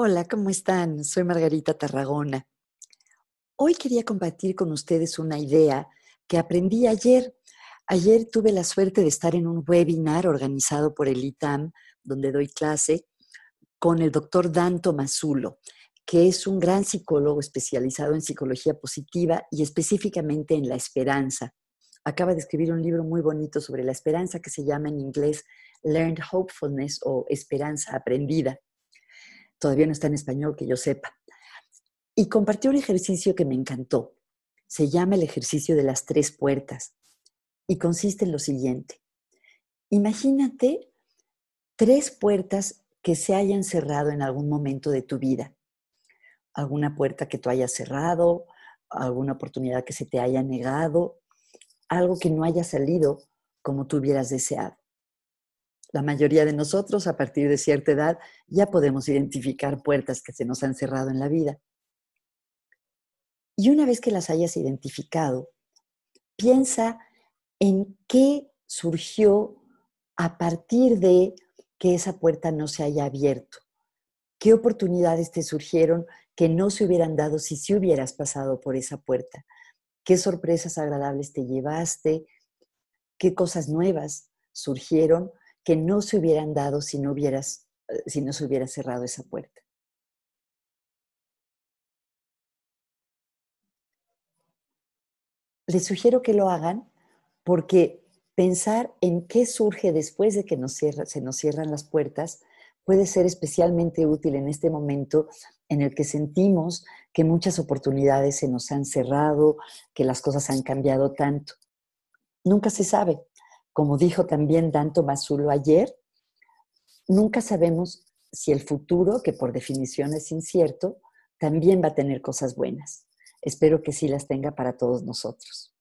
Hola, ¿cómo están? Soy Margarita Tarragona. Hoy quería compartir con ustedes una idea que aprendí ayer. Ayer tuve la suerte de estar en un webinar organizado por el ITAM, donde doy clase, con el doctor Dan Tomazulo, que es un gran psicólogo especializado en psicología positiva y específicamente en la esperanza. Acaba de escribir un libro muy bonito sobre la esperanza que se llama en inglés Learned Hopefulness o Esperanza Aprendida todavía no está en español que yo sepa. Y compartió un ejercicio que me encantó. Se llama el ejercicio de las tres puertas y consiste en lo siguiente. Imagínate tres puertas que se hayan cerrado en algún momento de tu vida. Alguna puerta que tú hayas cerrado, alguna oportunidad que se te haya negado, algo que no haya salido como tú hubieras deseado. La mayoría de nosotros, a partir de cierta edad, ya podemos identificar puertas que se nos han cerrado en la vida. Y una vez que las hayas identificado, piensa en qué surgió a partir de que esa puerta no se haya abierto. ¿Qué oportunidades te surgieron que no se hubieran dado si sí hubieras pasado por esa puerta? ¿Qué sorpresas agradables te llevaste? ¿Qué cosas nuevas surgieron que no se hubieran dado si no, hubieras, eh, si no se hubiera cerrado esa puerta. Les sugiero que lo hagan porque pensar en qué surge después de que nos se nos cierran las puertas puede ser especialmente útil en este momento en el que sentimos que muchas oportunidades se nos han cerrado, que las cosas han cambiado tanto. Nunca se sabe. Como dijo también Dan Tomazulo ayer, nunca sabemos si el futuro, que por definición es incierto, también va a tener cosas buenas. Espero que sí las tenga para todos nosotros.